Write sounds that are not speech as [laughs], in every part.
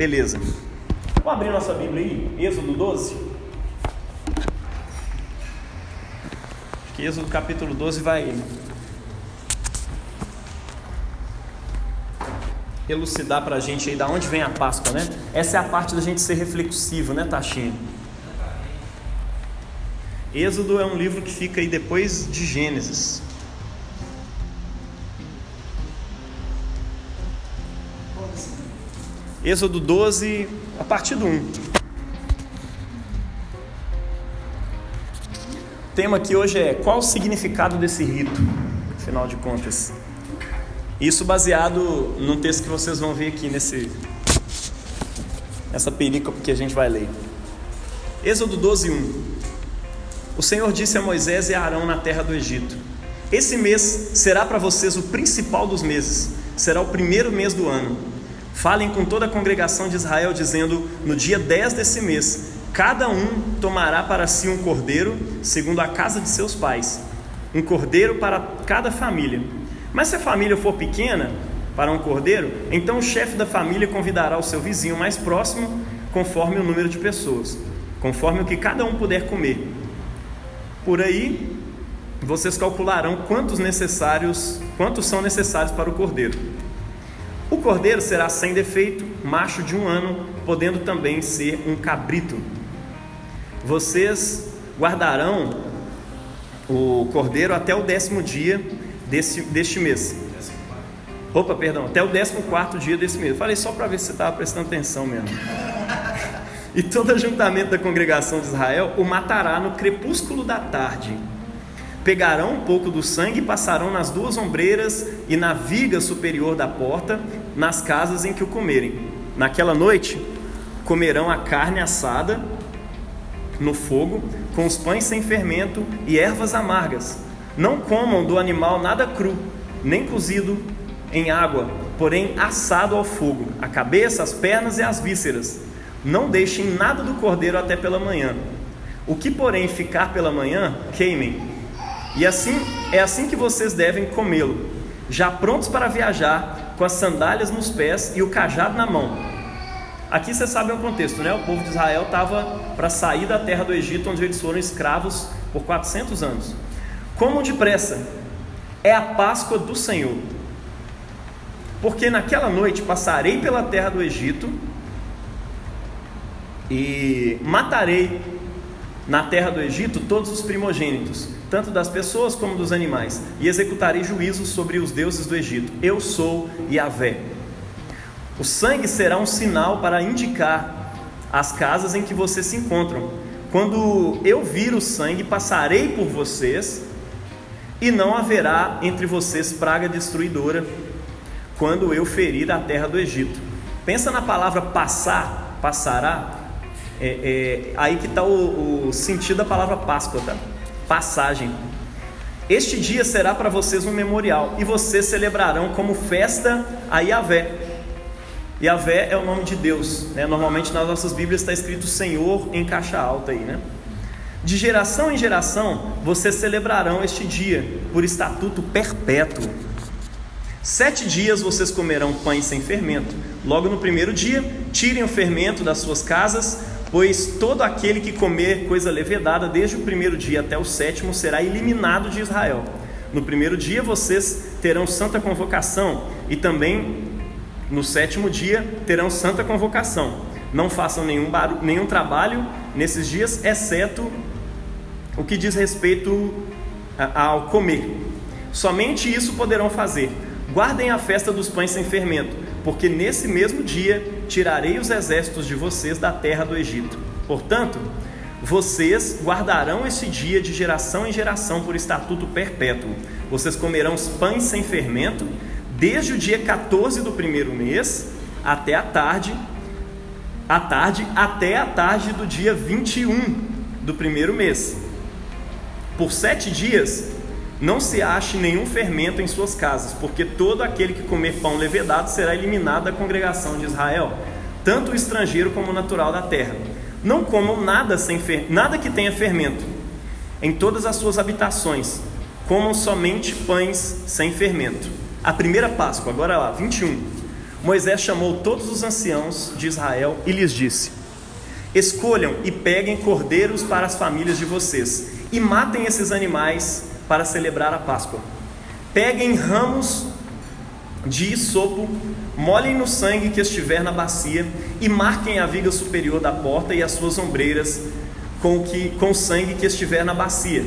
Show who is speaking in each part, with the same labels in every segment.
Speaker 1: Beleza. Vamos abrir nossa Bíblia aí, Êxodo 12. Acho que Êxodo capítulo 12 vai elucidar para a gente aí da onde vem a Páscoa, né? Essa é a parte da gente ser reflexivo, né, Tachinho? Êxodo é um livro que fica aí depois de Gênesis. Êxodo 12, a partir do 1. O tema aqui hoje é qual o significado desse rito, afinal de contas. Isso baseado num texto que vocês vão ver aqui nesse nessa película que a gente vai ler. Êxodo 12, 1. O Senhor disse a Moisés e a Arão na terra do Egito: Esse mês será para vocês o principal dos meses, será o primeiro mês do ano. Falem com toda a congregação de Israel, dizendo: No dia 10 desse mês, cada um tomará para si um cordeiro, segundo a casa de seus pais, um cordeiro para cada família. Mas se a família for pequena, para um cordeiro, então o chefe da família convidará o seu vizinho mais próximo, conforme o número de pessoas, conforme o que cada um puder comer. Por aí, vocês calcularão quantos necessários, quantos são necessários para o cordeiro. O cordeiro será sem defeito, macho de um ano, podendo também ser um cabrito. Vocês guardarão o cordeiro até o décimo dia desse, deste mês. Opa, perdão, até o décimo quarto dia desse mês. Falei só para ver se você estava prestando atenção mesmo. E todo ajuntamento da congregação de Israel o matará no crepúsculo da tarde Pegarão um pouco do sangue e passarão nas duas ombreiras e na viga superior da porta, nas casas em que o comerem. Naquela noite, comerão a carne assada no fogo, com os pães sem fermento e ervas amargas. Não comam do animal nada cru, nem cozido em água, porém assado ao fogo, a cabeça, as pernas e as vísceras. Não deixem nada do cordeiro até pela manhã. O que, porém, ficar pela manhã, queimem e assim é assim que vocês devem comê-lo, já prontos para viajar, com as sandálias nos pés e o cajado na mão. Aqui você sabe o contexto, né? O povo de Israel estava para sair da terra do Egito, onde eles foram escravos por 400 anos. Como depressa? É a Páscoa do Senhor. Porque naquela noite passarei pela terra do Egito e matarei na terra do Egito todos os primogênitos tanto das pessoas como dos animais, e executarei juízos sobre os deuses do Egito. Eu sou Yahvé. O sangue será um sinal para indicar as casas em que vocês se encontram. Quando eu vir o sangue, passarei por vocês, e não haverá entre vocês praga destruidora, quando eu ferir a terra do Egito. Pensa na palavra passar, passará. É, é, aí que está o, o sentido da palavra Páscoa, tá? Passagem. Este dia será para vocês um memorial e vocês celebrarão como festa a Yahvé. Yahvé é o nome de Deus, né? Normalmente nas nossas Bíblias está escrito Senhor em caixa alta aí, né? De geração em geração vocês celebrarão este dia por estatuto perpétuo. Sete dias vocês comerão pães sem fermento. Logo no primeiro dia, tirem o fermento das suas casas, Pois todo aquele que comer coisa levedada, desde o primeiro dia até o sétimo, será eliminado de Israel. No primeiro dia vocês terão santa convocação, e também no sétimo dia terão santa convocação. Não façam nenhum, barulho, nenhum trabalho nesses dias, exceto o que diz respeito ao comer. Somente isso poderão fazer. Guardem a festa dos pães sem fermento, porque nesse mesmo dia tirarei os exércitos de vocês da terra do Egito. Portanto, vocês guardarão esse dia de geração em geração por estatuto perpétuo. Vocês comerão os pães sem fermento, desde o dia 14 do primeiro mês até a tarde, a tarde até a tarde do dia 21 do primeiro mês. Por sete dias não se ache nenhum fermento em suas casas, porque todo aquele que comer pão levedado será eliminado da congregação de Israel, tanto o estrangeiro como o natural da terra. Não comam nada, sem fer... nada que tenha fermento em todas as suas habitações, comam somente pães sem fermento. A primeira Páscoa, agora lá, 21. Moisés chamou todos os anciãos de Israel e lhes disse: Escolham e peguem cordeiros para as famílias de vocês e matem esses animais para celebrar a Páscoa. Peguem ramos de sopo, molhem no sangue que estiver na bacia e marquem a viga superior da porta e as suas ombreiras com, que, com o sangue que estiver na bacia.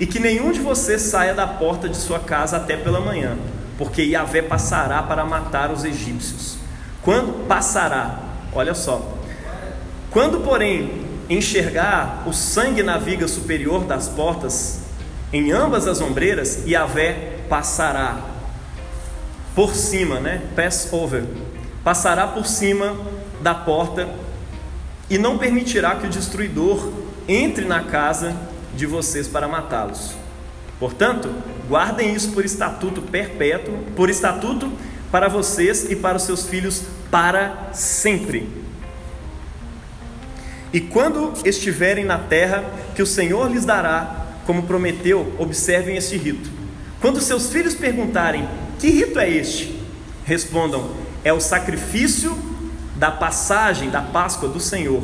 Speaker 1: E que nenhum de vocês saia da porta de sua casa até pela manhã, porque Yahvé passará para matar os egípcios. Quando passará, olha só, quando, porém, enxergar o sangue na viga superior das portas, em ambas as ombreiras, Yahvé passará por cima, né? Pass over. Passará por cima da porta e não permitirá que o destruidor entre na casa de vocês para matá-los. Portanto, guardem isso por estatuto perpétuo, por estatuto para vocês e para os seus filhos para sempre. E quando estiverem na terra que o Senhor lhes dará, como prometeu, observem este rito. Quando seus filhos perguntarem: Que rito é este? Respondam: É o sacrifício da passagem da Páscoa do Senhor,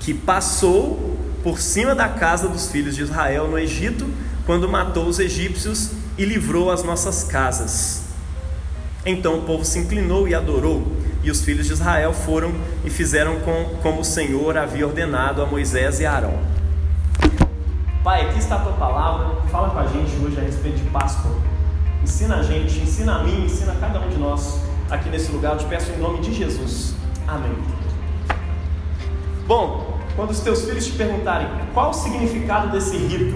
Speaker 1: que passou por cima da casa dos filhos de Israel no Egito, quando matou os egípcios e livrou as nossas casas. Então o povo se inclinou e adorou, e os filhos de Israel foram e fizeram com, como o Senhor havia ordenado a Moisés e a Arão. Pai, aqui está a tua palavra, fala com a gente hoje a respeito de Páscoa. Ensina a gente, ensina a mim, ensina a cada um de nós aqui nesse lugar. Eu te peço em nome de Jesus. Amém. Bom, quando os teus filhos te perguntarem qual o significado desse rito,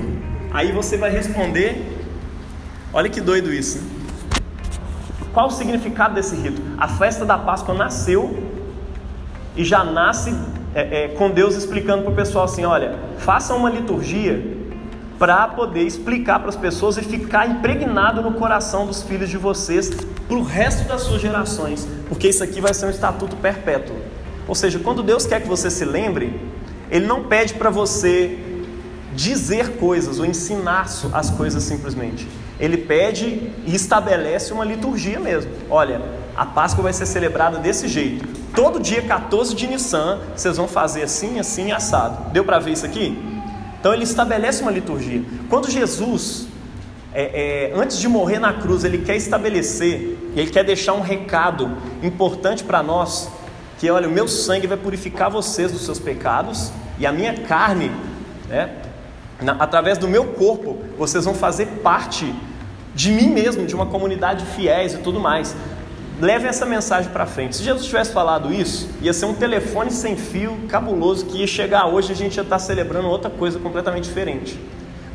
Speaker 1: aí você vai responder. Olha que doido isso. Qual o significado desse rito? A festa da Páscoa nasceu e já nasce é, é, com Deus explicando para o pessoal assim: olha, façam uma liturgia para poder explicar para as pessoas e ficar impregnado no coração dos filhos de vocês para o resto das suas gerações, porque isso aqui vai ser um estatuto perpétuo. Ou seja, quando Deus quer que você se lembre, Ele não pede para você dizer coisas ou ensinar as coisas simplesmente ele pede e estabelece uma liturgia mesmo. Olha, a Páscoa vai ser celebrada desse jeito. Todo dia 14 de Nissan, vocês vão fazer assim, assim, assado. Deu para ver isso aqui? Então ele estabelece uma liturgia. Quando Jesus, é, é, antes de morrer na cruz, ele quer estabelecer, ele quer deixar um recado importante para nós, que olha, o meu sangue vai purificar vocês dos seus pecados e a minha carne, né, na, através do meu corpo, vocês vão fazer parte de mim mesmo, de uma comunidade de fiéis e tudo mais. Leve essa mensagem para frente. Se Jesus tivesse falado isso, ia ser um telefone sem fio cabuloso que ia chegar hoje e a gente ia estar celebrando outra coisa completamente diferente.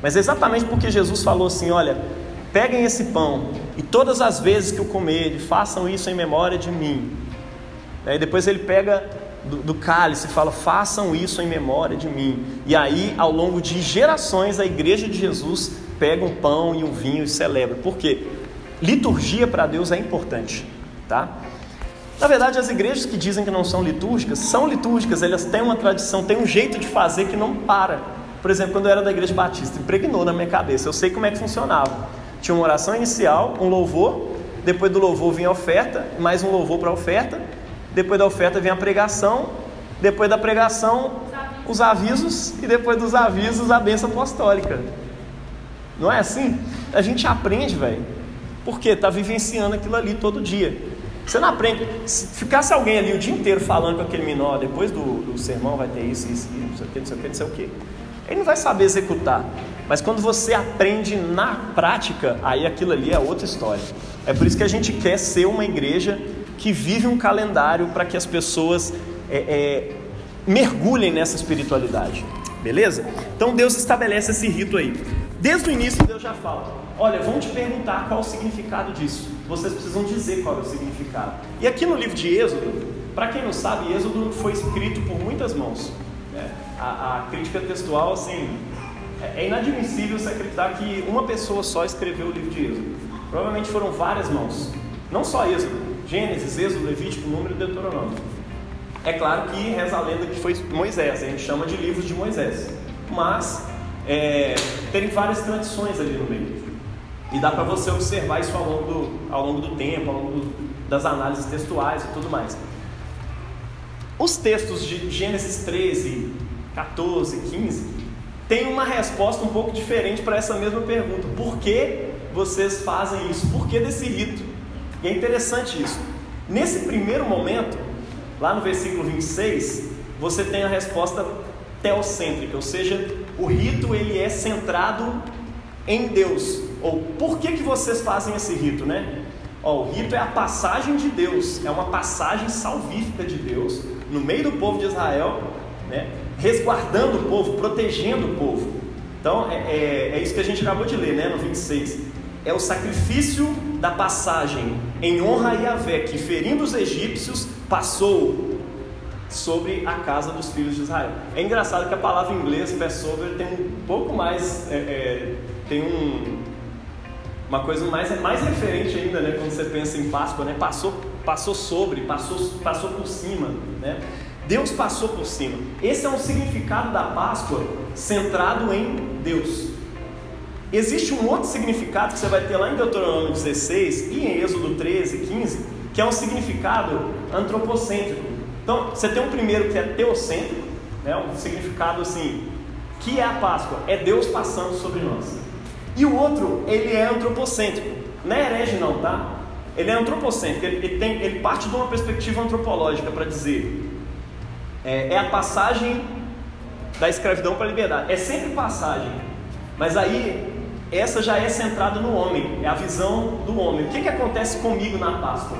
Speaker 1: Mas exatamente porque Jesus falou assim: olha, peguem esse pão e todas as vezes que o comerem, façam isso em memória de mim. Aí depois ele pega do, do cálice e fala: façam isso em memória de mim. E aí, ao longo de gerações, a igreja de Jesus pega um pão e um vinho e celebra. Por quê? Liturgia para Deus é importante, tá? Na verdade, as igrejas que dizem que não são litúrgicas, são litúrgicas, elas têm uma tradição, têm um jeito de fazer que não para. Por exemplo, quando eu era da igreja batista, impregnou na minha cabeça, eu sei como é que funcionava. Tinha uma oração inicial, um louvor, depois do louvor vinha a oferta, mais um louvor para a oferta, depois da oferta vinha a pregação, depois da pregação, os avisos, e depois dos avisos, a bênção apostólica. Não é assim? A gente aprende, velho. Porque está vivenciando aquilo ali todo dia. Você não aprende. Se ficasse alguém ali o dia inteiro falando com aquele menor, depois do, do sermão vai ter isso, isso, isso, não sei o que, não sei o que, não sei o que. Ele não vai saber executar. Mas quando você aprende na prática, aí aquilo ali é outra história. É por isso que a gente quer ser uma igreja que vive um calendário para que as pessoas é, é, mergulhem nessa espiritualidade. Beleza? Então Deus estabelece esse rito aí. Desde o início Deus já fala: olha, vão te perguntar qual o significado disso. Vocês precisam dizer qual é o significado. E aqui no livro de Êxodo, para quem não sabe, Êxodo foi escrito por muitas mãos. Né? A, a, crítica textual, assim, é, é inadmissível se acreditar que uma pessoa só escreveu o livro de Êxodo. Provavelmente foram várias mãos. Não só Êxodo, Gênesis, Êxodo, Levítico, Número e Deuteronômio. É claro que reza a lenda que foi Moisés, a gente chama de livros de Moisés. Mas é, tem várias tradições ali no meio. E dá para você observar isso ao longo do, ao longo do tempo, ao longo das análises textuais e tudo mais. Os textos de Gênesis 13, 14, 15 têm uma resposta um pouco diferente para essa mesma pergunta. Por que vocês fazem isso? Por que desse rito? E é interessante isso. Nesse primeiro momento, lá no versículo 26, você tem a resposta teocêntrica, ou seja, o rito ele é centrado em Deus. Ou por que, que vocês fazem esse rito, né? Ó, o rito é a passagem de Deus, é uma passagem salvífica de Deus no meio do povo de Israel, né? resguardando o povo, protegendo o povo. Então é, é, é, isso que a gente acabou de ler né? no 26. É o sacrifício da passagem em honra a Yahvé, que ferindo os egípcios, passou sobre a casa dos filhos de Israel. É engraçado que a palavra em inglês, Passover, tem um pouco mais, é, é, tem um, uma coisa mais, mais referente ainda, né, quando você pensa em Páscoa, né, passou, passou sobre, passou, passou por cima, né, Deus passou por cima. Esse é um significado da Páscoa centrado em Deus. Existe um outro significado que você vai ter lá em Deuteronômio 16 e em Êxodo 13, 15, que é um significado antropocêntrico. Então, você tem um primeiro que é teocêntrico, né, um significado assim, que é a Páscoa, é Deus passando sobre nós. E o outro, ele é antropocêntrico. Não é herege não, tá? Ele é antropocêntrico, ele, ele, tem, ele parte de uma perspectiva antropológica para dizer. É, é a passagem da escravidão para a liberdade. É sempre passagem. Mas aí, essa já é centrada no homem, é a visão do homem. O que, que acontece comigo na Páscoa?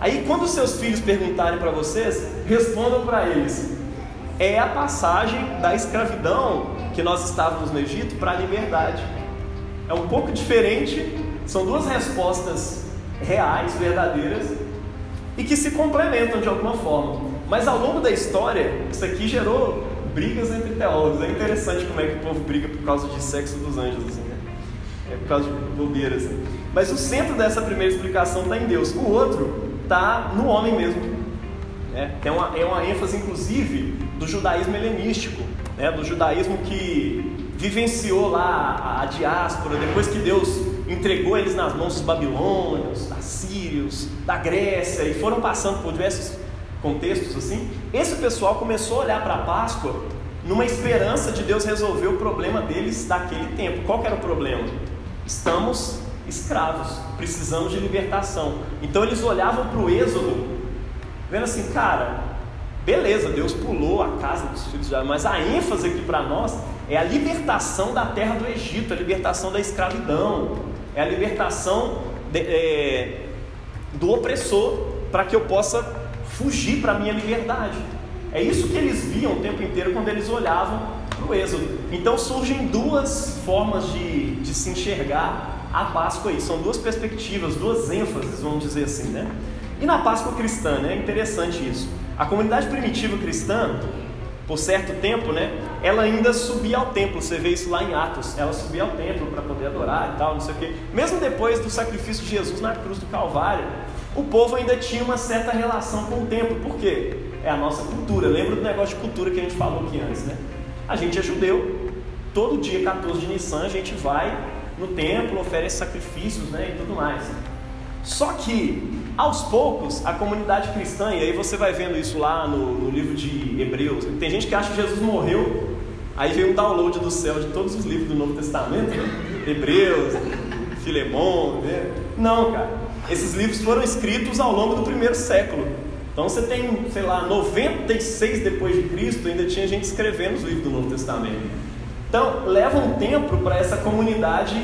Speaker 1: Aí, quando seus filhos perguntarem para vocês, respondam para eles: é a passagem da escravidão que nós estávamos no Egito para a liberdade. É um pouco diferente, são duas respostas reais, verdadeiras e que se complementam de alguma forma. Mas ao longo da história, isso aqui gerou brigas entre teólogos. É interessante como é que o povo briga por causa de sexo dos anjos, assim, né? É por causa de bobeiras. Assim. Mas o centro dessa primeira explicação está em Deus. O outro está no homem mesmo. Né? É, uma, é uma ênfase, inclusive, do judaísmo helenístico, né? do judaísmo que vivenciou lá a, a diáspora, depois que Deus entregou eles nas mãos dos babilônios, da sírios, da Grécia, e foram passando por diversos contextos assim. Esse pessoal começou a olhar para a Páscoa numa esperança de Deus resolver o problema deles daquele tempo. Qual era o problema? Estamos escravos, precisamos de libertação. Então eles olhavam para o Êxodo, vendo assim, cara, beleza, Deus pulou a casa dos filhos de Israel, mas a ênfase aqui para nós é a libertação da terra do Egito, a libertação da escravidão, é a libertação de, é, do opressor, para que eu possa fugir para a minha liberdade. É isso que eles viam o tempo inteiro quando eles olhavam para o Êxodo. Então surgem duas formas de, de se enxergar a Páscoa aí. São duas perspectivas, duas ênfases, vamos dizer assim, né? E na Páscoa cristã, né? É interessante isso. A comunidade primitiva cristã, por certo tempo, né? Ela ainda subia ao templo. Você vê isso lá em Atos. Ela subia ao templo para poder adorar e tal, não sei o quê. Mesmo depois do sacrifício de Jesus na cruz do Calvário, o povo ainda tinha uma certa relação com o templo. Por quê? É a nossa cultura. Lembra do negócio de cultura que a gente falou aqui antes, né? A gente é judeu. Todo dia 14 de Nissan a gente vai no templo, oferece sacrifícios né, e tudo mais. Só que, aos poucos, a comunidade cristã, e aí você vai vendo isso lá no, no livro de Hebreus, tem gente que acha que Jesus morreu, aí veio um download do céu de todos os livros do Novo Testamento, né? Hebreus, Filemão, né? não, cara. Esses livros foram escritos ao longo do primeiro século. Então você tem, sei lá, 96 depois de Cristo, ainda tinha gente escrevendo os livros do Novo Testamento. Então, leva um tempo para essa comunidade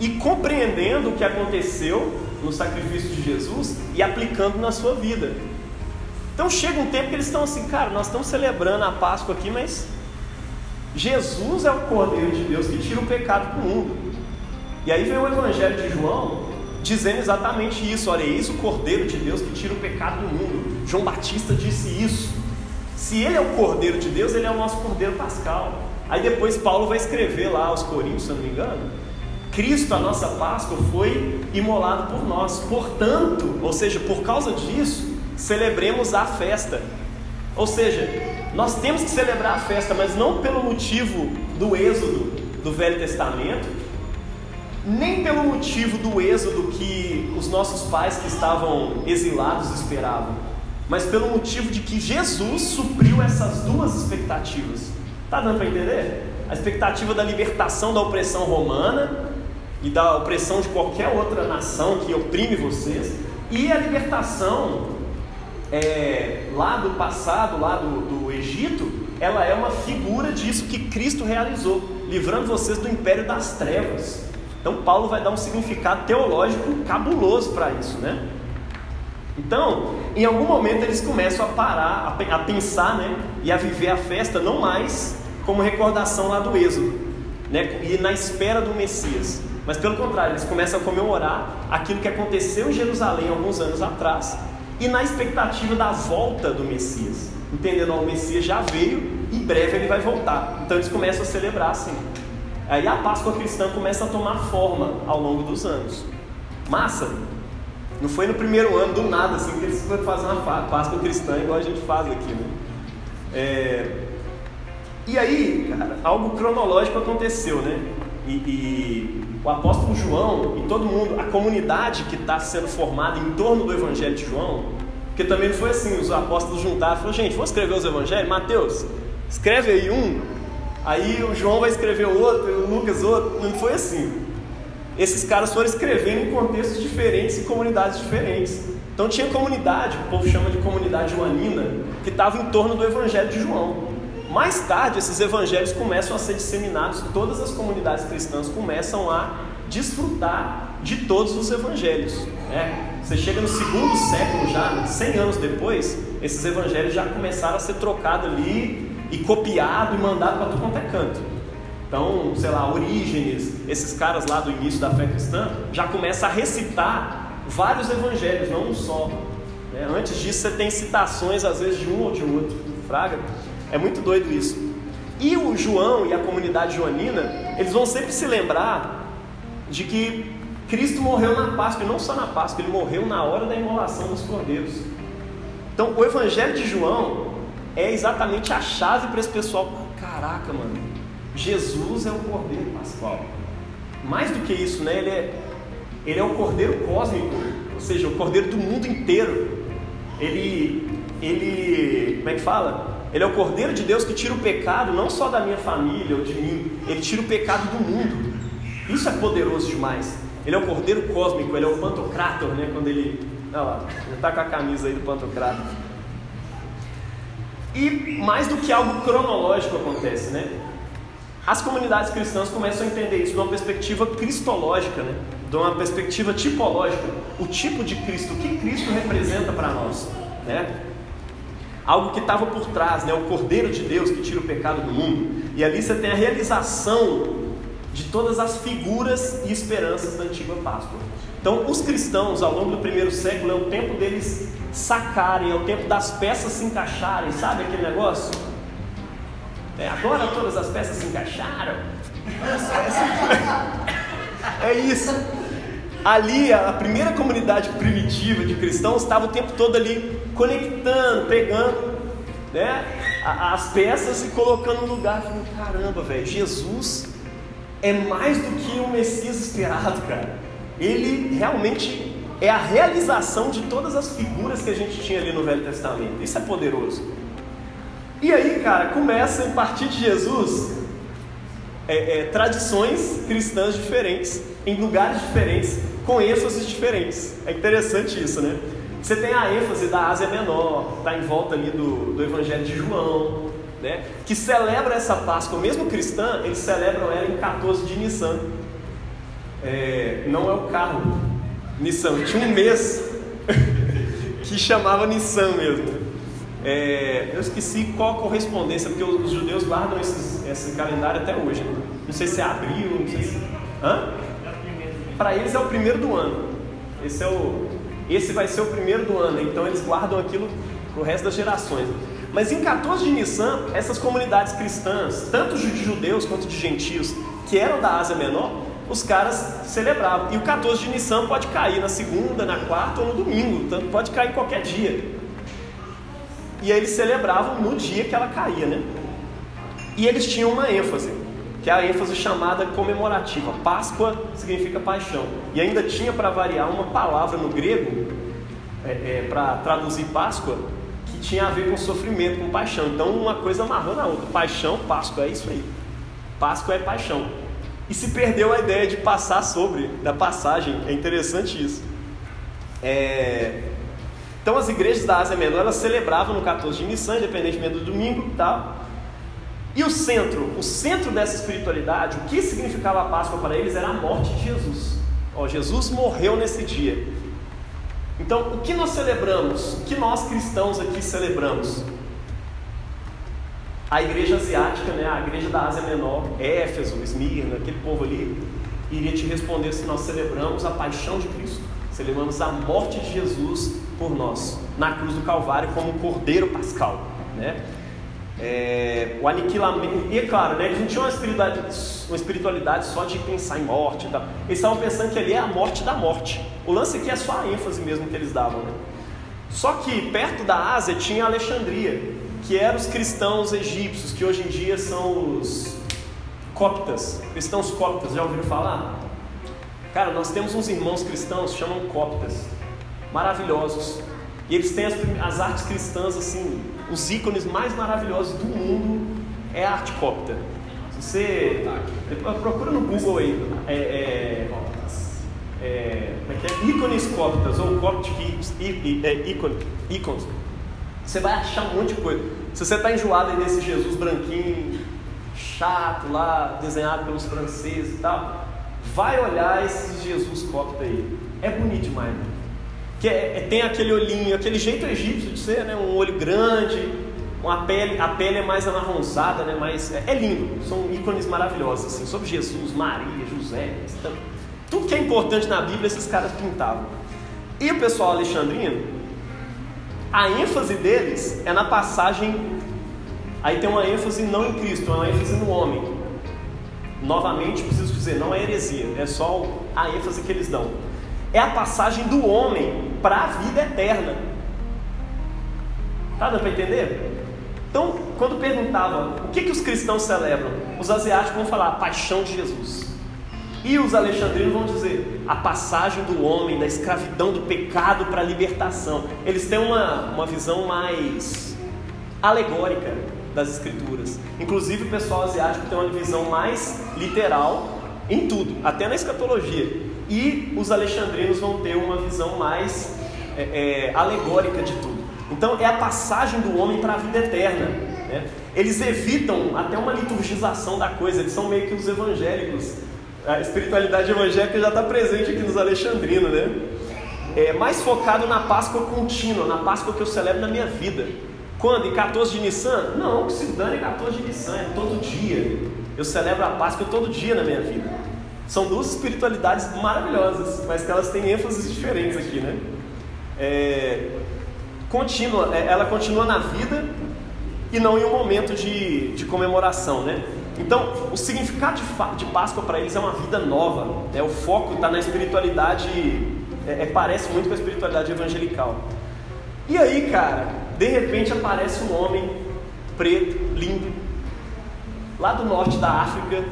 Speaker 1: ir compreendendo o que aconteceu no sacrifício de Jesus e aplicando na sua vida. Então chega um tempo que eles estão assim, cara, nós estamos celebrando a Páscoa aqui, mas Jesus é o Cordeiro de Deus que tira o pecado do mundo. E aí vem o Evangelho de João dizendo exatamente isso: olha, eis o Cordeiro de Deus que tira o pecado do mundo. João Batista disse isso. Se ele é o Cordeiro de Deus, ele é o nosso Cordeiro Pascal. Aí depois Paulo vai escrever lá aos Coríntios, se não me engano, Cristo, a nossa Páscoa, foi imolado por nós. Portanto, ou seja, por causa disso, celebremos a festa. Ou seja, nós temos que celebrar a festa, mas não pelo motivo do êxodo do Velho Testamento, nem pelo motivo do êxodo que os nossos pais que estavam exilados esperavam, mas pelo motivo de que Jesus supriu essas duas expectativas. Tá dando para entender? A expectativa da libertação da opressão romana e da opressão de qualquer outra nação que oprime vocês, e a libertação é, lá do passado, lá do, do Egito, ela é uma figura disso que Cristo realizou, livrando vocês do império das trevas. Então Paulo vai dar um significado teológico cabuloso para isso, né? Então, em algum momento eles começam a parar, a, pensar, né, e a viver a festa não mais como recordação lá do Êxodo, né, e na espera do Messias, mas pelo contrário, eles começam a comemorar aquilo que aconteceu em Jerusalém alguns anos atrás e na expectativa da volta do Messias, entendendo o Messias já veio, em breve ele vai voltar. Então eles começam a celebrar assim. Aí a Páscoa cristã começa a tomar forma ao longo dos anos. Massa! Não foi no primeiro ano do nada assim que eles foram fazer uma Páscoa cristã igual a gente faz aqui, né? É... E aí, cara, algo cronológico aconteceu, né? E, e, o apóstolo João e todo mundo, a comunidade que está sendo formada em torno do Evangelho de João, porque também não foi assim, os apóstolos juntaram e falaram, gente, vamos escrever os evangelhos? Mateus, escreve aí um, aí o João vai escrever outro, o Lucas outro, não foi assim. Esses caras foram escrevendo em contextos diferentes e comunidades diferentes. Então tinha comunidade, o povo chama de comunidade joanina, que estava em torno do Evangelho de João. Mais tarde, esses evangelhos começam a ser disseminados, todas as comunidades cristãs começam a desfrutar de todos os evangelhos. Né? Você chega no segundo século já, 100 anos depois, esses evangelhos já começaram a ser trocados ali e copiado e mandado para todo quanto é canto. Então, sei lá, Orígenes, esses caras lá do início da fé cristã, já começam a recitar vários evangelhos, não um só. Né? Antes disso, você tem citações, às vezes, de um ou de outro. Fraga. É muito doido isso. E o João e a comunidade joanina, eles vão sempre se lembrar de que Cristo morreu na Páscoa, e não só na Páscoa, ele morreu na hora da imolação dos cordeiros. Então, o Evangelho de João é exatamente a chave para esse pessoal. Caraca, mano, Jesus é o Cordeiro Pascual. Mais do que isso, né? Ele é, ele é o Cordeiro cósmico, ou seja, o Cordeiro do mundo inteiro. Ele, ele, como é que fala? Ele é o Cordeiro de Deus que tira o pecado não só da minha família ou de mim, ele tira o pecado do mundo. Isso é poderoso demais. Ele é o Cordeiro cósmico, ele é o Pantocrator, né? Quando ele. Olha lá, ele está com a camisa aí do Pantocrator. E mais do que algo cronológico acontece, né? As comunidades cristãs começam a entender isso de uma perspectiva cristológica, né? de uma perspectiva tipológica. O tipo de Cristo, o que Cristo representa para nós. Né? Algo que estava por trás, né? o Cordeiro de Deus que tira o pecado do mundo. E ali você tem a realização de todas as figuras e esperanças da antiga Páscoa. Então, os cristãos, ao longo do primeiro século, é o tempo deles sacarem, é o tempo das peças se encaixarem, sabe aquele negócio? É, agora todas as peças se encaixaram. É isso. Ali, a primeira comunidade primitiva de cristãos estava o tempo todo ali conectando, pegando né, as peças e colocando no lugar. Falando, caramba, velho, Jesus é mais do que o Messias esperado, cara. Ele realmente é a realização de todas as figuras que a gente tinha ali no Velho Testamento. Isso é poderoso. E aí, cara, começa a partir de Jesus é, é, tradições cristãs diferentes, em lugares diferentes, com ênfases diferentes. É interessante isso, né? Você tem a ênfase da Ásia Menor, está em volta ali do, do Evangelho de João, né? que celebra essa Páscoa, mesmo cristã, eles celebram ela em 14 de Nissan. É, não é o carro Nissan, tinha um mês [laughs] que chamava Nissan mesmo. É, eu esqueci qual a correspondência, porque os judeus guardam esses, esse calendário até hoje. Não sei se é abril, não sei se. Hã? Para eles é o primeiro do ano. Esse é o, esse vai ser o primeiro do ano, então eles guardam aquilo para o resto das gerações. Mas em 14 de Nissan, essas comunidades cristãs, tanto de judeus quanto de gentios, que eram da Ásia Menor, os caras celebravam. E o 14 de Nissan pode cair na segunda, na quarta ou no domingo, tanto pode cair qualquer dia. E aí eles celebravam no dia que ela caía, né? E eles tinham uma ênfase. Que é a ênfase chamada comemorativa. Páscoa significa paixão. E ainda tinha para variar uma palavra no grego, é, é, para traduzir Páscoa, que tinha a ver com sofrimento, com paixão. Então uma coisa amarrou na outra. Paixão, Páscoa, é isso aí. Páscoa é paixão. E se perdeu a ideia de passar sobre, da passagem. É interessante isso. É... Então as igrejas da Ásia Menor elas celebravam no 14 de Nissan, independentemente do domingo e tal. E o centro, o centro dessa espiritualidade, o que significava a Páscoa para eles era a morte de Jesus. Ó, Jesus morreu nesse dia. Então, o que nós celebramos? O que nós cristãos aqui celebramos? A igreja asiática, né, a igreja da Ásia Menor, Éfeso, Esmirna, aquele povo ali, iria te responder se nós celebramos a paixão de Cristo. Celebramos a morte de Jesus por nós, na cruz do Calvário, como cordeiro pascal. Né? É, o aniquilamento. E é claro, né, eles não tinham uma espiritualidade, uma espiritualidade só de pensar em morte. Tá? Eles estavam pensando que ali é a morte da morte. O lance aqui é só a ênfase mesmo que eles davam. Né? Só que perto da Ásia tinha Alexandria, que eram os cristãos egípcios, que hoje em dia são os coptas. Cristãos coptas, já ouviram falar? Cara, nós temos uns irmãos cristãos que chamam coptas, maravilhosos. E eles têm as, as artes cristãs assim, os ícones mais maravilhosos do mundo é a arte cópita. Se você procura no Google aí, é, é, é, é, ícones cóptas ou coptic ícones, você vai achar um monte de coisa. Se você está enjoado aí desse Jesus branquinho, chato lá, desenhado pelos franceses e tal, vai olhar esse Jesus cópita aí. É bonito demais. Né? Que é, é, tem aquele olhinho, aquele jeito egípcio de ser, né? um olho grande, uma pele, a pele é mais amarronzada, né? é, é lindo, são ícones maravilhosos, assim, sobre Jesus, Maria, José, então, tudo que é importante na Bíblia esses caras pintavam. E o pessoal alexandrino, a ênfase deles é na passagem, aí tem uma ênfase não em Cristo, é uma ênfase no homem. Novamente, preciso dizer, não é heresia, é só a ênfase que eles dão é a passagem do homem para a vida eterna. Tá dando para entender? Então, quando perguntava o que, que os cristãos celebram, os asiáticos vão falar a paixão de Jesus. E os alexandrinos vão dizer a passagem do homem, da escravidão, do pecado para a libertação. Eles têm uma, uma visão mais alegórica das escrituras. Inclusive o pessoal asiático tem uma visão mais literal em tudo, até na escatologia. E os alexandrinos vão ter uma visão mais é, é, alegórica de tudo. Então é a passagem do homem para a vida eterna. Né? Eles evitam até uma liturgização da coisa, eles são meio que os evangélicos. A espiritualidade evangélica já está presente aqui nos alexandrinos, né? É mais focado na Páscoa contínua, na Páscoa que eu celebro na minha vida. Quando? Em 14 de Nissan? Não, que se dane 14 de Nissan, é todo dia. Eu celebro a Páscoa todo dia na minha vida. São duas espiritualidades maravilhosas, mas que elas têm ênfases diferentes aqui, né? É, contínua, é, ela continua na vida e não em um momento de, de comemoração, né? Então, o significado de, de Páscoa para eles é uma vida nova. Né? O foco está na espiritualidade, é, é, parece muito com a espiritualidade evangelical. E aí, cara, de repente aparece um homem preto, lindo, lá do norte da África,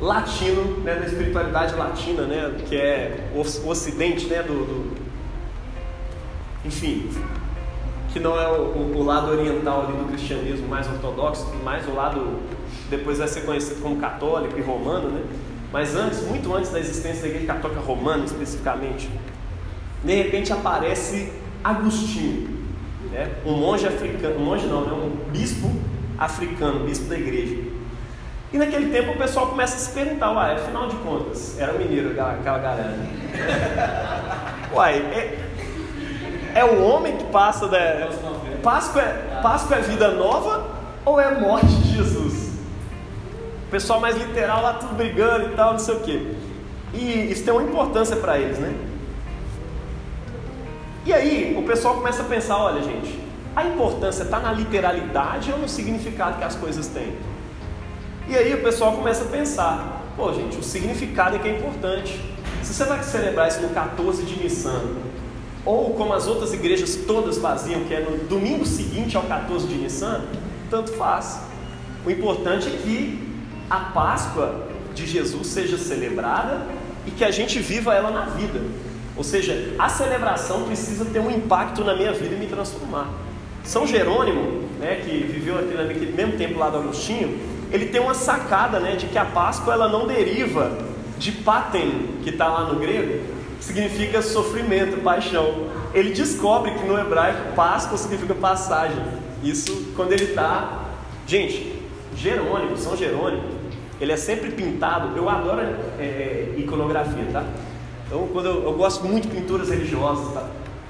Speaker 1: latino, né, da espiritualidade latina, né, que é o ocidente, né, do, do enfim, que não é o, o, lado oriental ali do cristianismo mais ortodoxo, mais o lado depois vai ser conhecido como católico e romano, né? Mas antes, muito antes da existência da igreja católica romana especificamente, de repente aparece Agostinho, né? um monge africano, um monge não, né? um bispo africano, bispo da igreja. E naquele tempo o pessoal começa a se perguntar, uai, afinal de contas, era mineiro aquela galera. [laughs] uai, é, é o homem que passa da. Páscoa é, Páscoa é vida nova ou é morte de Jesus? O pessoal mais literal lá tudo brigando e tal, não sei o quê. E isso tem uma importância para eles, né? E aí o pessoal começa a pensar, olha gente, a importância está na literalidade ou no significado que as coisas têm? E aí o pessoal começa a pensar, pô gente, o significado é que é importante. Se você vai celebrar isso no 14 de Nissan, ou como as outras igrejas todas faziam, que é no domingo seguinte ao 14 de Nissan, tanto faz. O importante é que a Páscoa de Jesus seja celebrada e que a gente viva ela na vida. Ou seja, a celebração precisa ter um impacto na minha vida e me transformar. São Jerônimo, né, que viveu aqui naquele mesmo tempo lá do Agostinho, ele tem uma sacada né, de que a Páscoa ela não deriva de paten, que está lá no grego, que significa sofrimento, paixão. Ele descobre que no hebraico Páscoa significa passagem. Isso quando ele está. Gente, Jerônimo, São Jerônimo, ele é sempre pintado. Eu adoro é, iconografia, tá? Então, quando eu, eu, gosto muito de pinturas religiosas, tá?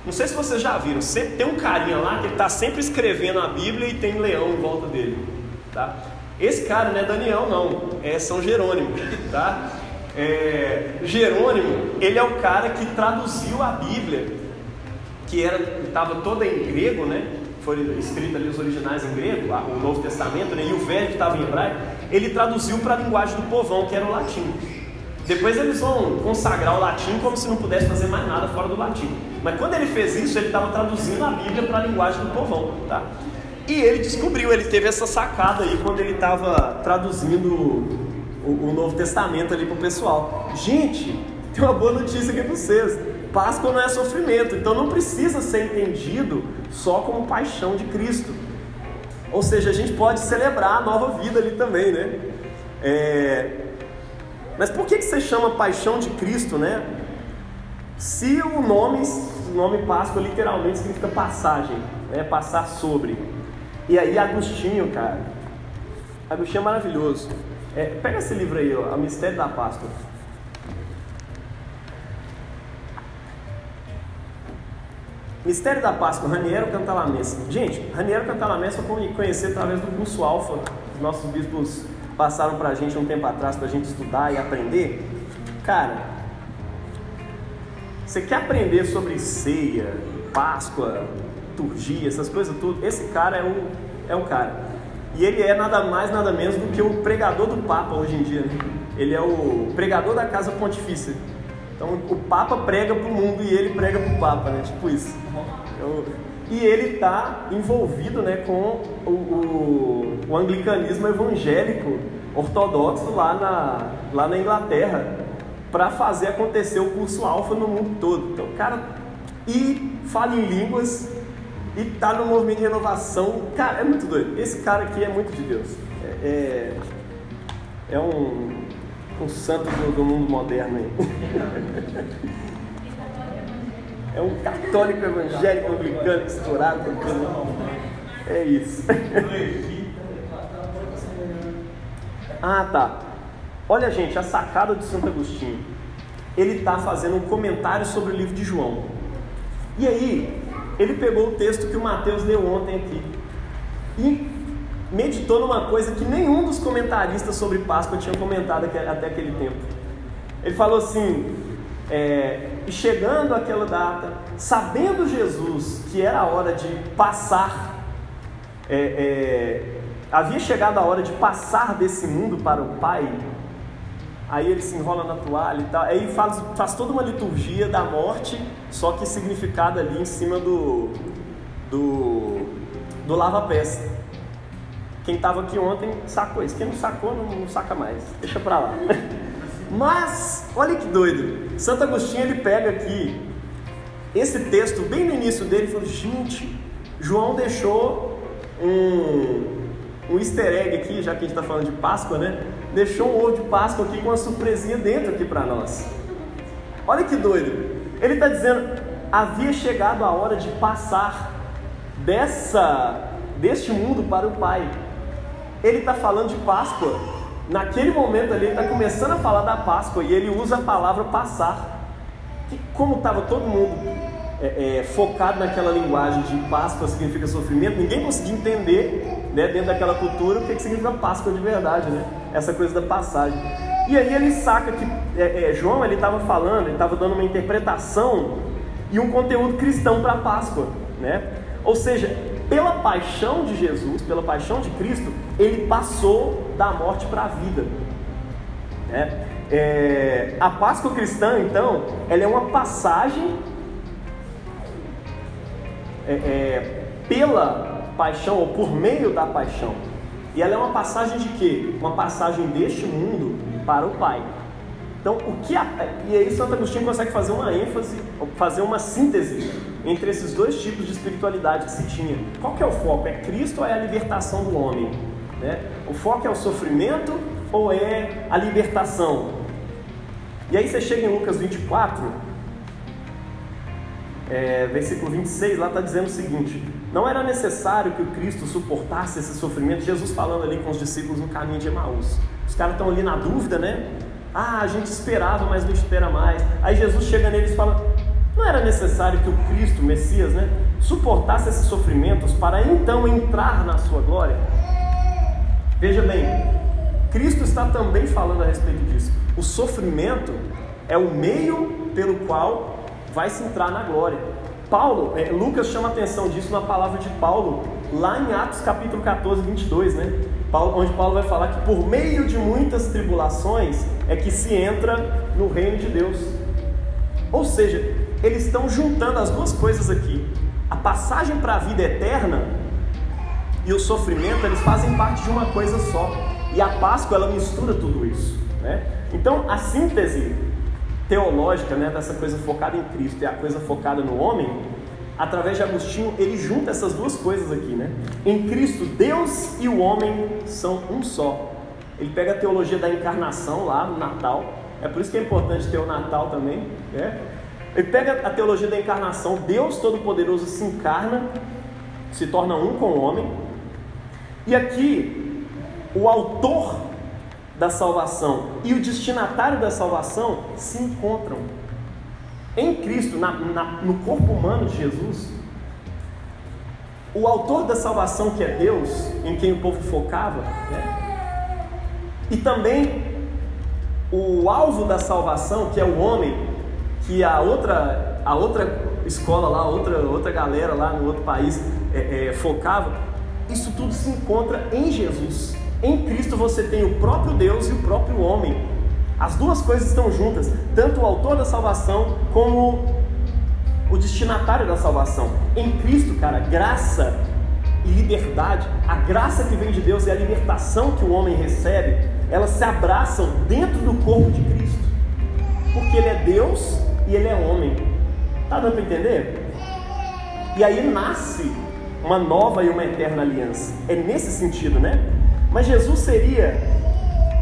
Speaker 1: Não sei se vocês já viram, sempre tem um carinha lá que ele está sempre escrevendo a Bíblia e tem um leão em volta dele, tá? Esse cara não é Daniel, não, é São Jerônimo, tá? É, Jerônimo, ele é o cara que traduziu a Bíblia, que estava toda em grego, né? Foi escrito ali os originais em grego, o Novo Testamento, né? E o Velho que estava em hebraico, ele traduziu para a linguagem do povão, que era o latim. Depois eles vão consagrar o latim como se não pudesse fazer mais nada fora do latim. Mas quando ele fez isso, ele estava traduzindo a Bíblia para a linguagem do povão, tá? E ele descobriu, ele teve essa sacada aí quando ele estava traduzindo o, o, Novo Testamento ali para o pessoal. Gente, tem uma boa notícia aqui para vocês. Páscoa não é sofrimento, então não precisa ser entendido só como paixão de Cristo. Ou seja, a gente pode celebrar a nova vida ali também, né? É... Mas por que, que você chama paixão de Cristo, né? Se o nome, o nome Páscoa literalmente significa passagem, né? passar sobre. E aí Agostinho, cara, Agostinho é maravilhoso. É, pega esse livro aí, ó, A Mistério da Páscoa. Mistério da Páscoa, Raniero Cantalamessa. Gente, Raniero Cantalamessa eu conheci através do curso Alfa. Os nossos bispos passaram pra gente um tempo atrás pra gente estudar e aprender. Cara, você quer aprender sobre ceia, Páscoa, liturgia, essas coisas tudo, esse cara é o, é o cara. E ele é nada mais, nada menos do que o pregador do Papa hoje em dia. Né? Ele é o pregador da Casa Pontifícia. Então o Papa prega para o mundo e ele prega para o Papa, né? Tipo isso. Então, e ele está envolvido né, com o, o, o, anglicanismo evangélico ortodoxo lá na, lá na Inglaterra para fazer acontecer o curso alfa no mundo todo. Então, cara, e fala em línguas e tá no movimento de renovação. Cara, é muito doido. Esse cara aqui é muito de Deus. É, é, é um, um santo do, do mundo moderno aí. [laughs] É um católico evangélico anglicano estourado. É isso. [laughs] Ah, tá. Olha, gente, a sacada de Santo Agostinho. Ele está fazendo um comentário sobre o livro de João. E aí, ele pegou o texto que o Mateus leu ontem aqui e meditou numa coisa que nenhum dos comentaristas sobre Páscoa tinha comentado até aquele tempo. Ele falou assim: é, e chegando aquela data, sabendo Jesus que era a hora de passar, é, é, havia chegado a hora de passar desse mundo para o Pai, aí ele se enrola na toalha e tal, aí faz, faz toda uma liturgia da morte, só que significada ali em cima do, do, do lava-pés. Quem estava aqui ontem sacou isso, quem não sacou não, não saca mais, deixa pra lá. [laughs] Mas, olha que doido, Santo Agostinho ele pega aqui esse texto, bem no início dele, e fala: gente, João deixou um, um easter egg aqui, já que a gente está falando de Páscoa, né? Deixou um ovo de Páscoa aqui com uma surpresinha dentro aqui para nós. Olha que doido. Ele está dizendo, havia chegado a hora de passar dessa deste mundo para o Pai. Ele está falando de Páscoa. Naquele momento ali, ele está começando a falar da Páscoa e ele usa a palavra passar. Que como estava todo mundo é, é, focado naquela linguagem de Páscoa significa sofrimento, ninguém conseguia entender né, dentro daquela cultura o que, que significa Páscoa de verdade, né? Essa coisa da passagem. E aí ele saca que é, é, João ele estava falando, ele estava dando uma interpretação e um conteúdo cristão para a Páscoa, né? Ou seja, pela paixão de Jesus, pela paixão de Cristo, ele passou da morte para a vida. Né? É, a Páscoa cristã, então, ela é uma passagem é, é, pela paixão ou por meio da paixão. E ela é uma passagem de quê? Uma passagem deste mundo para o Pai. Então, o que a, e aí Santo Agostinho consegue fazer uma ênfase, fazer uma síntese entre esses dois tipos de espiritualidade que se tinha. Qual que é o foco? É Cristo ou é a libertação do homem? Né? O foco é o sofrimento ou é a libertação? E aí você chega em Lucas 24, é, versículo 26, lá está dizendo o seguinte: Não era necessário que o Cristo suportasse esse sofrimento, Jesus falando ali com os discípulos no caminho de Emaús. Os caras estão ali na dúvida, né? Ah, a gente esperava, mas não espera mais. Aí Jesus chega neles e fala: Não era necessário que o Cristo, o Messias, né, suportasse esses sofrimentos para então entrar na sua glória? Veja bem, Cristo está também falando a respeito disso. O sofrimento é o meio pelo qual vai se entrar na glória. Paulo, é, Lucas chama atenção disso na palavra de Paulo, lá em Atos capítulo 14, 22, né? Paulo, onde Paulo vai falar que por meio de muitas tribulações é que se entra no reino de Deus. Ou seja, eles estão juntando as duas coisas aqui. A passagem para a vida eterna e o sofrimento, eles fazem parte de uma coisa só. E a Páscoa, ela mistura tudo isso. Né? Então, a síntese teológica, né, dessa coisa focada em Cristo e a coisa focada no homem, através de Agostinho, ele junta essas duas coisas aqui, né? Em Cristo, Deus e o homem são um só. Ele pega a teologia da encarnação lá no Natal, é por isso que é importante ter o Natal também, né? Ele pega a teologia da encarnação, Deus Todo-Poderoso se encarna, se torna um com o homem, e aqui o autor da salvação e o destinatário da salvação se encontram. Em Cristo, na, na, no corpo humano de Jesus, o autor da salvação, que é Deus, em quem o povo focava, né? e também o alvo da salvação, que é o homem, que a outra, a outra escola lá, outra, outra galera lá no outro país é, é, focava, isso tudo se encontra em Jesus. Em Cristo você tem o próprio Deus e o próprio homem. As duas coisas estão juntas, tanto o autor da salvação como o destinatário da salvação. Em Cristo, cara, graça e liberdade, a graça que vem de Deus e a libertação que o homem recebe, elas se abraçam dentro do corpo de Cristo. Porque ele é Deus e ele é homem. Tá dando para entender? E aí nasce uma nova e uma eterna aliança. É nesse sentido, né? Mas Jesus seria,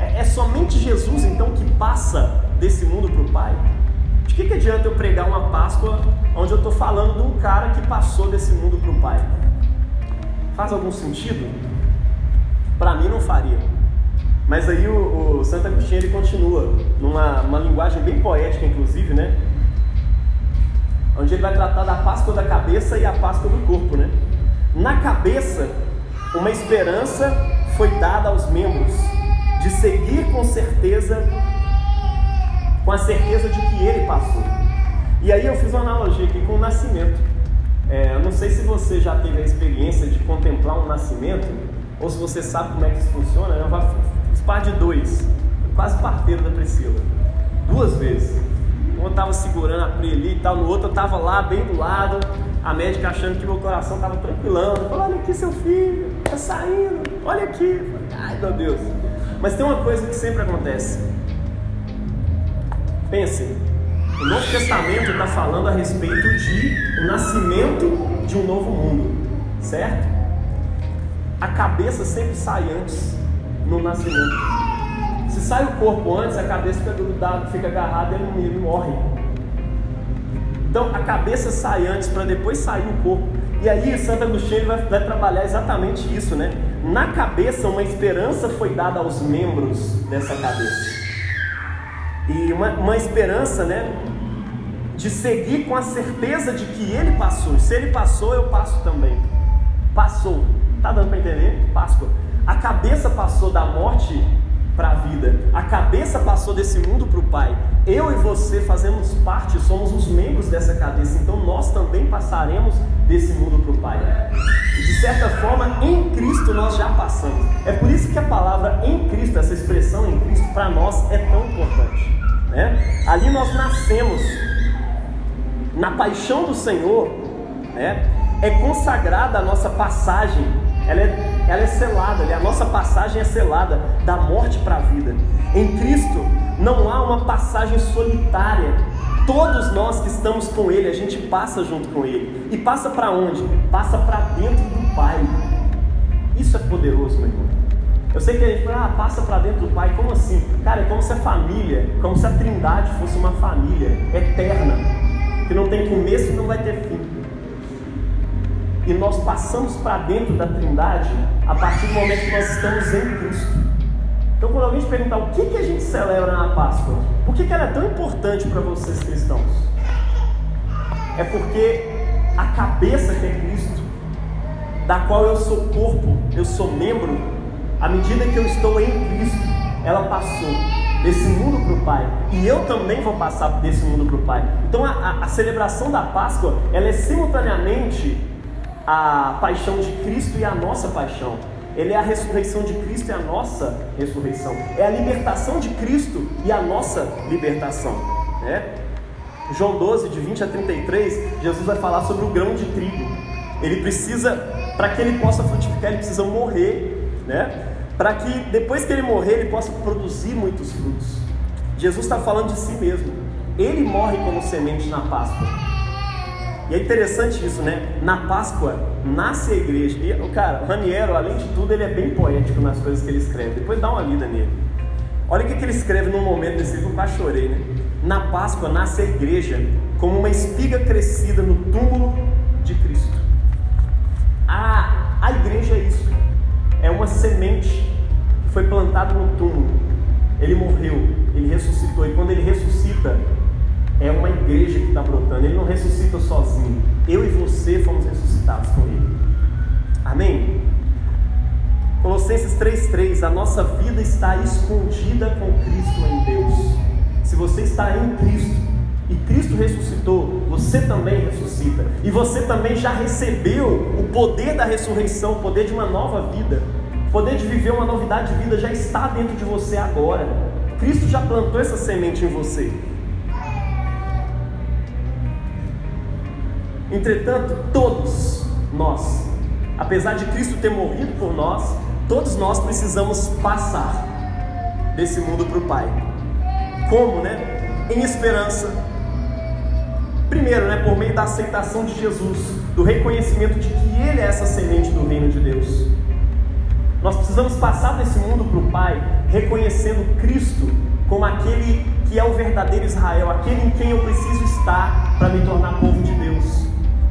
Speaker 1: é, é somente Jesus então que passa desse mundo para o Pai? De que, que adianta eu pregar uma Páscoa onde eu estou falando de um cara que passou desse mundo para o Pai? Faz algum sentido? Para mim não faria. Mas aí o, o Santo Agostinho ele continua numa uma linguagem bem poética, inclusive, né? Onde ele vai tratar da Páscoa da cabeça e a Páscoa do corpo, né? Na cabeça, uma esperança foi dada aos membros de seguir com certeza, com a certeza de que ele passou. E aí eu fiz uma analogia aqui com o nascimento. É, não sei se você já teve a experiência de contemplar um nascimento, ou se você sabe como é que isso funciona. Eu fiz parte de dois, quase parteiro da Priscila, duas vezes. Um eu estava segurando a Pri ali e tal, no outro eu estava lá bem do lado, a médica achando que meu coração estava tranquilão. Falou, olha aqui seu filho, está saindo, olha aqui. Ai meu Deus. Mas tem uma coisa que sempre acontece. Pense, o Novo Testamento está falando a respeito de o nascimento de um novo mundo, certo? A cabeça sempre sai antes no nascimento. Se sai o corpo antes, a cabeça fica grudada, fica agarrada e ele morre. Então a cabeça sai antes para depois sair o corpo. E aí Santo Agostinho vai, vai, trabalhar exatamente isso, né? Na cabeça uma esperança foi dada aos membros dessa cabeça. E uma, uma esperança, né? De seguir com a certeza de que ele passou. Se ele passou, eu passo também. Passou. Tá dando para entender? Páscoa. A cabeça passou da morte para a vida. A cabeça passou desse mundo para o Pai. Eu e você fazemos parte, somos os membros dessa cabeça, então nós também passaremos desse mundo para o Pai. E de certa forma, em Cristo nós já passamos. É por isso que a palavra em Cristo, essa expressão em Cristo, para nós é tão importante. Né? Ali nós nascemos na paixão do Senhor, né? é consagrada a nossa passagem, ela é ela é selada, a nossa passagem é selada da morte para a vida. Em Cristo não há uma passagem solitária. Todos nós que estamos com Ele, a gente passa junto com Ele. E passa para onde? Passa para dentro do Pai. Isso é poderoso, meu irmão. Eu sei que a gente fala, ah, passa para dentro do Pai, como assim? Cara, é como se a família, como se a Trindade fosse uma família eterna, que não tem começo e não vai ter fim. E nós passamos para dentro da Trindade a partir do momento que nós estamos em Cristo. Então, quando alguém te perguntar o que, que a gente celebra na Páscoa, por que, que ela é tão importante para vocês cristãos? É porque a cabeça que é Cristo, da qual eu sou corpo, eu sou membro, à medida que eu estou em Cristo, ela passou desse mundo para o Pai. E eu também vou passar desse mundo para o Pai. Então a, a, a, celebração da Páscoa, ela é simultaneamente a paixão de Cristo e a nossa paixão. Ele é a ressurreição de Cristo e a nossa ressurreição. É a libertação de Cristo e a nossa libertação. Né? João 12, de 20 a 33, Jesus vai falar sobre o grão de trigo. Ele precisa, para que ele possa frutificar, ele precisa morrer, né? Para que depois que ele morrer, ele possa produzir muitos frutos. Jesus está falando de si mesmo. Ele morre como semente na Páscoa. E é interessante isso, né? Na Páscoa nasce a igreja. E, cara, o Raniero, além de tudo, ele é bem poético nas coisas que ele escreve. Depois dá uma lida nele. Olha o que, que ele escreve num momento desse livro, eu quase chorei, né? Na Páscoa nasce a igreja como uma espiga crescida no túmulo de Cristo. A, a igreja é isso. É uma semente que foi plantada no túmulo. Ele morreu, ele ressuscitou. E quando ele ressuscita, é uma igreja que está brotando. Ele não ressuscita sozinho. Eu e você fomos ressuscitados com ele. Amém? Colossenses 3,3: A nossa vida está escondida com Cristo em Deus. Se você está em Cristo e Cristo ressuscitou, você também ressuscita. E você também já recebeu o poder da ressurreição, o poder de uma nova vida. O poder de viver uma novidade de vida já está dentro de você agora. Cristo já plantou essa semente em você. Entretanto, todos nós, apesar de Cristo ter morrido por nós, todos nós precisamos passar desse mundo para o Pai. Como, né? Em esperança. Primeiro, né, por meio da aceitação de Jesus, do reconhecimento de que Ele é essa semente do reino de Deus. Nós precisamos passar desse mundo para o Pai, reconhecendo Cristo como aquele que é o verdadeiro Israel, aquele em quem eu preciso estar para me tornar povo de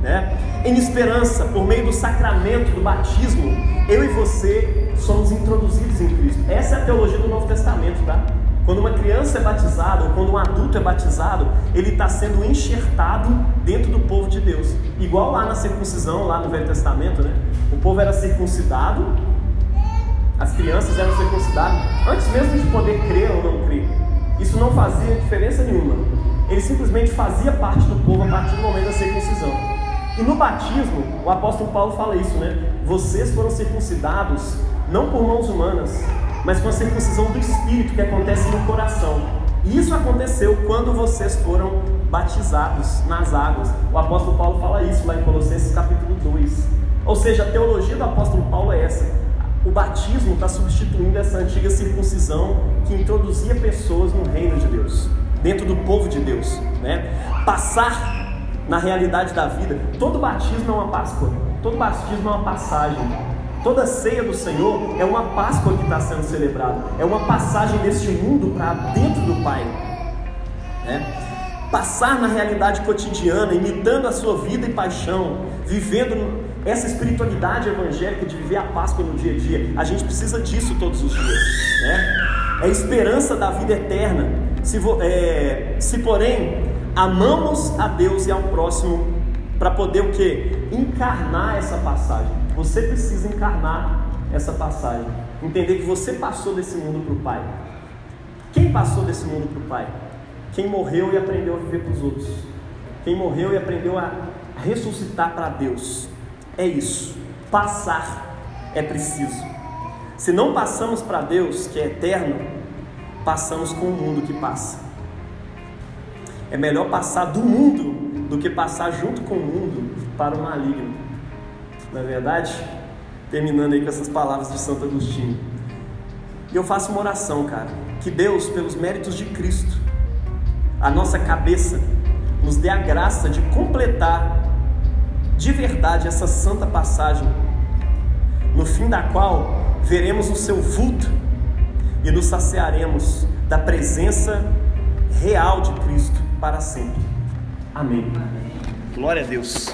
Speaker 1: né? Em esperança, por meio do sacramento do batismo, eu e você somos introduzidos em Cristo. Essa é a teologia do Novo Testamento, tá? Quando uma criança é batizada ou quando um adulto é batizado, ele está sendo enxertado dentro do povo de Deus. Igual lá na circuncisão, lá no Velho Testamento, né? O povo era circuncidado, as crianças eram circuncidadas antes mesmo de poder crer ou não crer. Isso não fazia diferença nenhuma. Ele simplesmente fazia parte do povo a partir do momento da circuncisão. E no batismo, o apóstolo Paulo fala isso, né? Vocês foram circuncidados não por mãos humanas, mas com a circuncisão do Espírito que acontece no coração. E isso aconteceu quando vocês foram batizados nas águas. O apóstolo Paulo fala isso lá em Colossenses capítulo 2. Ou seja, a teologia do apóstolo Paulo é essa. O batismo está substituindo essa antiga circuncisão que introduzia pessoas no reino de Deus, dentro do povo de Deus. Né? Passar na realidade da vida. Todo batismo é uma Páscoa, todo batismo é uma passagem. Toda ceia do Senhor é uma Páscoa que está sendo celebrada, é uma passagem deste mundo para dentro do Pai. Né? Passar na realidade cotidiana, imitando a sua vida e paixão, vivendo essa espiritualidade evangélica de viver a Páscoa no dia a dia. A gente precisa disso todos os dias. Né? É esperança da vida eterna. Se, é, se porém amamos a Deus e ao próximo para poder o que? Encarnar essa passagem. Você precisa encarnar essa passagem. Entender que você passou desse mundo para o Pai. Quem passou desse mundo para o Pai? Quem morreu e aprendeu a viver para os outros. Quem morreu e aprendeu a ressuscitar para Deus. É isso. Passar é preciso. Se não passamos para Deus, que é eterno, passamos com o mundo que passa. É melhor passar do mundo do que passar junto com o mundo para o maligno. Não é verdade? Terminando aí com essas palavras de Santo Agostinho. E eu faço uma oração, cara, que Deus, pelos méritos de Cristo, a nossa cabeça, nos dê a graça de completar de verdade essa santa passagem, no fim da qual veremos o seu vulto e nos saciaremos da presença real de Cristo para sempre. Amém. Glória a Deus.